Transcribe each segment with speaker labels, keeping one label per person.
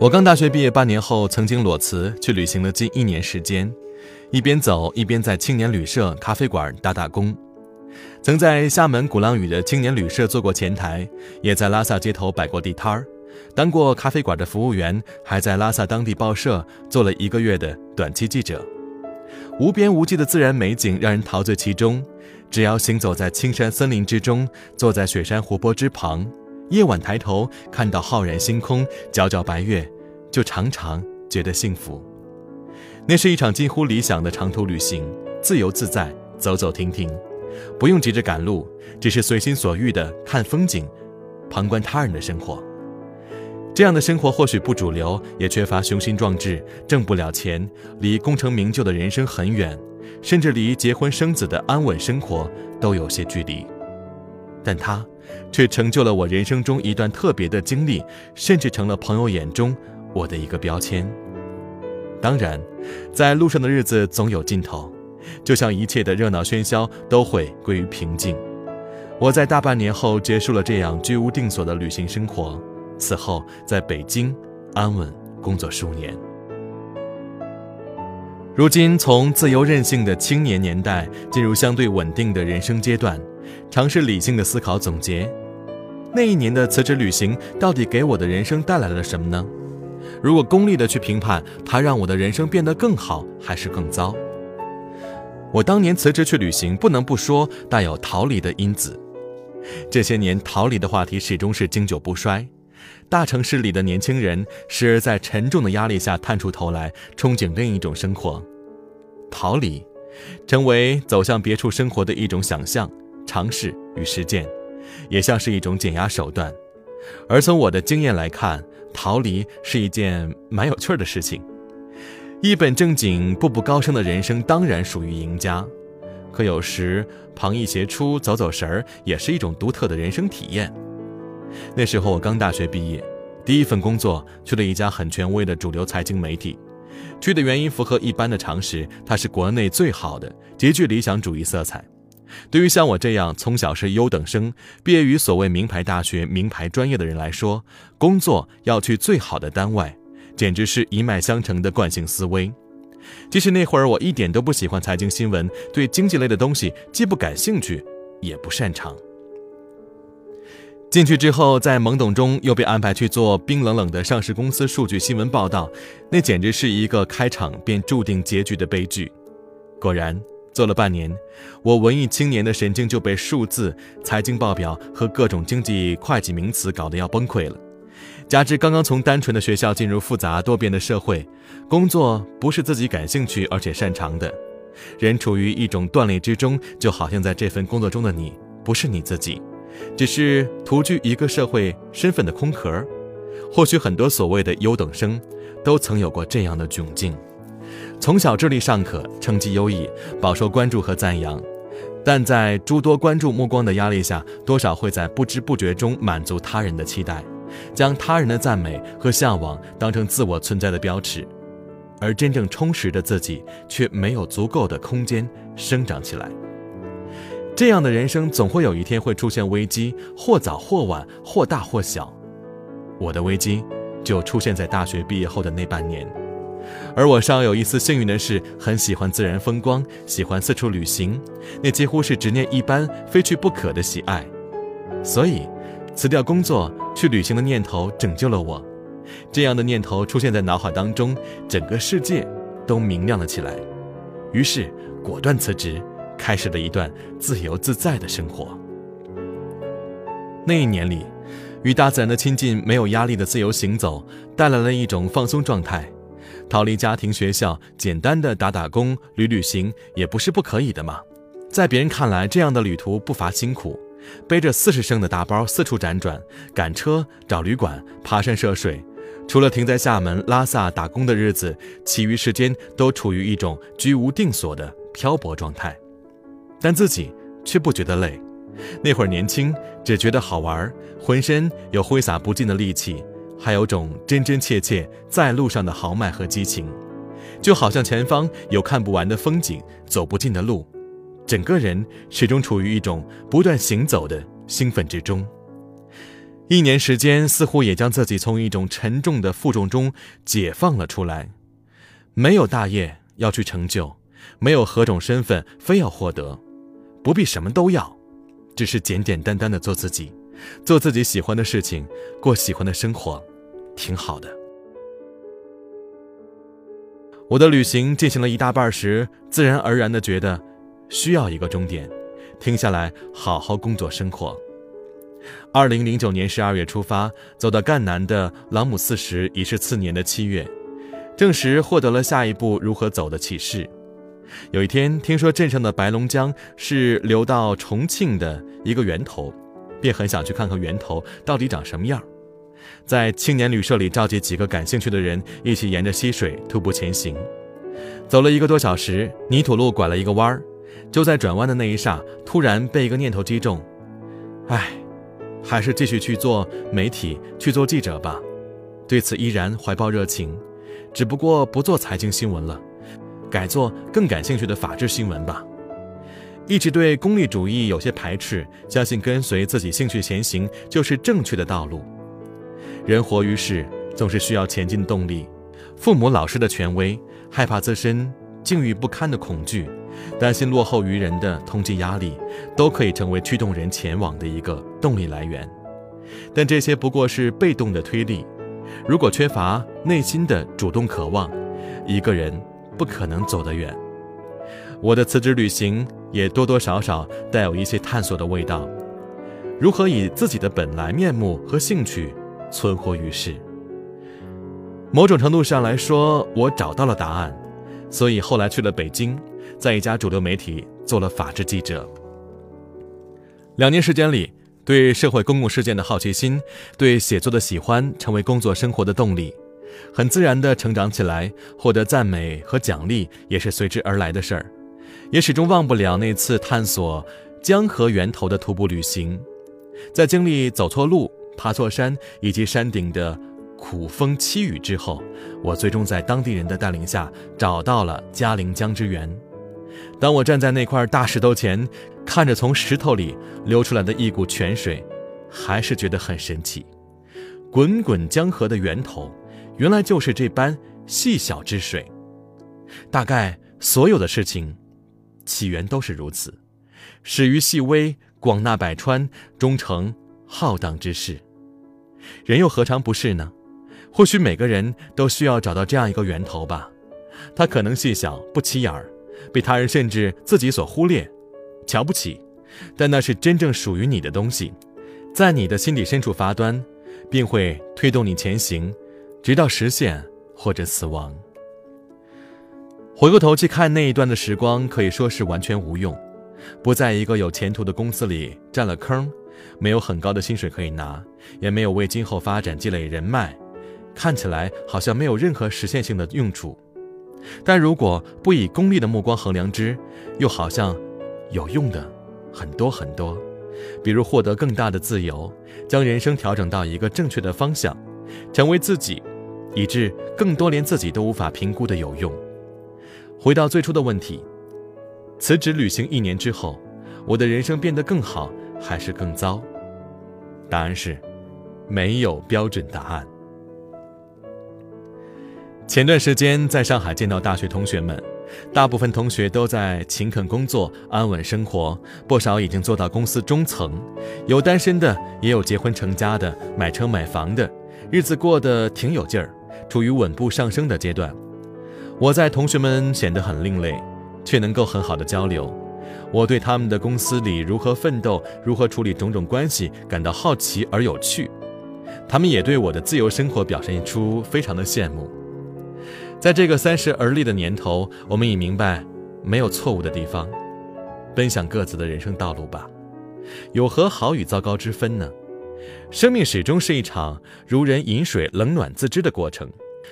Speaker 1: 我刚大学毕业半年后，曾经裸辞去旅行了近一年时间，一边走一边在青年旅社、咖啡馆打打工。曾在厦门鼓浪屿的青年旅社做过前台，也在拉萨街头摆过地摊儿，当过咖啡馆的服务员，还在拉萨当地报社做了一个月的短期记者。无边无际的自然美景让人陶醉其中，只要行走在青山森林之中，坐在雪山湖泊之旁。夜晚抬头看到浩然星空、皎皎白月，就常常觉得幸福。那是一场近乎理想的长途旅行，自由自在，走走停停，不用急着赶路，只是随心所欲地看风景，旁观他人的生活。这样的生活或许不主流，也缺乏雄心壮志，挣不了钱，离功成名就的人生很远，甚至离结婚生子的安稳生活都有些距离。但他。却成就了我人生中一段特别的经历，甚至成了朋友眼中我的一个标签。当然，在路上的日子总有尽头，就像一切的热闹喧嚣都会归于平静。我在大半年后结束了这样居无定所的旅行生活，此后在北京安稳工作数年。如今从自由任性的青年年代进入相对稳定的人生阶段。尝试理性的思考总结，那一年的辞职旅行到底给我的人生带来了什么呢？如果功利的去评判，它让我的人生变得更好还是更糟？我当年辞职去旅行，不能不说带有逃离的因子。这些年逃离的话题始终是经久不衰。大城市里的年轻人时而在沉重的压力下探出头来，憧憬另一种生活。逃离，成为走向别处生活的一种想象。尝试与实践，也像是一种减压手段。而从我的经验来看，逃离是一件蛮有趣的事情。一本正经、步步高升的人生当然属于赢家，可有时旁逸斜出、走走神儿也是一种独特的人生体验。那时候我刚大学毕业，第一份工作去了一家很权威的主流财经媒体。去的原因符合一般的常识，它是国内最好的，极具理想主义色彩。对于像我这样从小是优等生，毕业于所谓名牌大学、名牌专业的人来说，工作要去最好的单位，简直是一脉相承的惯性思维。即使那会儿我一点都不喜欢财经新闻，对经济类的东西既不感兴趣，也不擅长。进去之后，在懵懂中又被安排去做冰冷冷的上市公司数据新闻报道，那简直是一个开场便注定结局的悲剧。果然。做了半年，我文艺青年的神经就被数字、财经报表和各种经济会计名词搞得要崩溃了。加之刚刚从单纯的学校进入复杂多变的社会，工作不是自己感兴趣而且擅长的，人处于一种断裂之中，就好像在这份工作中的你不是你自己，只是徒具一个社会身份的空壳。或许很多所谓的优等生，都曾有过这样的窘境。从小智力尚可，成绩优异，饱受关注和赞扬，但在诸多关注目光的压力下，多少会在不知不觉中满足他人的期待，将他人的赞美和向往当成自我存在的标尺，而真正充实的自己却没有足够的空间生长起来。这样的人生总会有一天会出现危机，或早或晚，或大或小。我的危机就出现在大学毕业后的那半年。而我稍有一丝幸运的是，很喜欢自然风光，喜欢四处旅行，那几乎是执念一般、非去不可的喜爱。所以，辞掉工作去旅行的念头拯救了我。这样的念头出现在脑海当中，整个世界都明亮了起来。于是，果断辞职，开始了一段自由自在的生活。那一年里，与大自然的亲近，没有压力的自由行走，带来了一种放松状态。逃离家庭、学校，简单的打打工、旅旅行，也不是不可以的嘛。在别人看来，这样的旅途不乏辛苦，背着四十升的大包四处辗转，赶车、找旅馆、爬山涉水，除了停在厦门、拉萨打工的日子，其余时间都处于一种居无定所的漂泊状态。但自己却不觉得累，那会儿年轻，只觉得好玩，浑身有挥洒不尽的力气。还有种真真切切在路上的豪迈和激情，就好像前方有看不完的风景，走不尽的路，整个人始终处于一种不断行走的兴奋之中。一年时间，似乎也将自己从一种沉重的负重中解放了出来。没有大业要去成就，没有何种身份非要获得，不必什么都要，只是简简单单的做自己，做自己喜欢的事情，过喜欢的生活，挺好的。我的旅行进行了一大半时，自然而然的觉得，需要一个终点，停下来好好工作生活。二零零九年十二月出发，走到赣南的朗姆寺时，已是次年的七月，正时获得了下一步如何走的启示。有一天听说镇上的白龙江是流到重庆的一个源头，便很想去看看源头到底长什么样。在青年旅社里召集几个感兴趣的人，一起沿着溪水徒步前行。走了一个多小时，泥土路拐了一个弯儿，就在转弯的那一刹，突然被一个念头击中：唉。还是继续去做媒体，去做记者吧。对此依然怀抱热情，只不过不做财经新闻了，改做更感兴趣的法治新闻吧。一直对功利主义有些排斥，相信跟随自己兴趣前行就是正确的道路。人活于世，总是需要前进动力。父母、老师的权威，害怕自身境遇不堪的恐惧。担心落后于人的通缉压力，都可以成为驱动人前往的一个动力来源，但这些不过是被动的推力。如果缺乏内心的主动渴望，一个人不可能走得远。我的辞职旅行也多多少少带有一些探索的味道。如何以自己的本来面目和兴趣存活于世？某种程度上来说，我找到了答案，所以后来去了北京。在一家主流媒体做了法制记者。两年时间里，对社会公共事件的好奇心，对写作的喜欢，成为工作生活的动力，很自然的成长起来。获得赞美和奖励也是随之而来的事儿。也始终忘不了那次探索江河源头的徒步旅行，在经历走错路、爬错山以及山顶的。苦风凄雨之后，我最终在当地人的带领下找到了嘉陵江之源。当我站在那块大石头前，看着从石头里流出来的一股泉水，还是觉得很神奇。滚滚江河的源头，原来就是这般细小之水。大概所有的事情，起源都是如此，始于细微，广纳百川，终成浩荡之势。人又何尝不是呢？或许每个人都需要找到这样一个源头吧，它可能细小不起眼儿，被他人甚至自己所忽略、瞧不起，但那是真正属于你的东西，在你的心底深处发端，并会推动你前行，直到实现或者死亡。回过头去看那一段的时光，可以说是完全无用，不在一个有前途的公司里占了坑，没有很高的薪水可以拿，也没有为今后发展积累人脉。看起来好像没有任何实现性的用处，但如果不以功利的目光衡量之，又好像有用的很多很多。比如获得更大的自由，将人生调整到一个正确的方向，成为自己，以致更多连自己都无法评估的有用。回到最初的问题，辞职旅行一年之后，我的人生变得更好还是更糟？答案是，没有标准答案。前段时间在上海见到大学同学们，大部分同学都在勤恳工作、安稳生活，不少已经做到公司中层，有单身的，也有结婚成家的，买车买房的，日子过得挺有劲儿，处于稳步上升的阶段。我在同学们显得很另类，却能够很好的交流。我对他们的公司里如何奋斗、如何处理种种关系感到好奇而有趣，他们也对我的自由生活表现出非常的羡慕。在这个三十而立的年头，我们已明白，没有错误的地方，奔向各自的人生道路吧，有何好与糟糕之分呢？生命始终是一场如人饮水，冷暖自知的过程，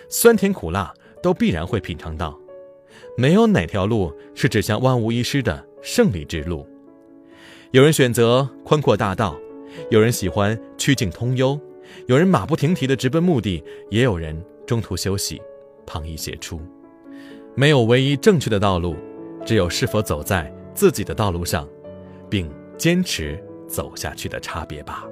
Speaker 1: 酸甜苦辣都必然会品尝到，没有哪条路是指向万无一失的胜利之路。有人选择宽阔大道，有人喜欢曲径通幽，有人马不停蹄地直奔目的，也有人中途休息。旁逸写出，没有唯一正确的道路，只有是否走在自己的道路上，并坚持走下去的差别吧。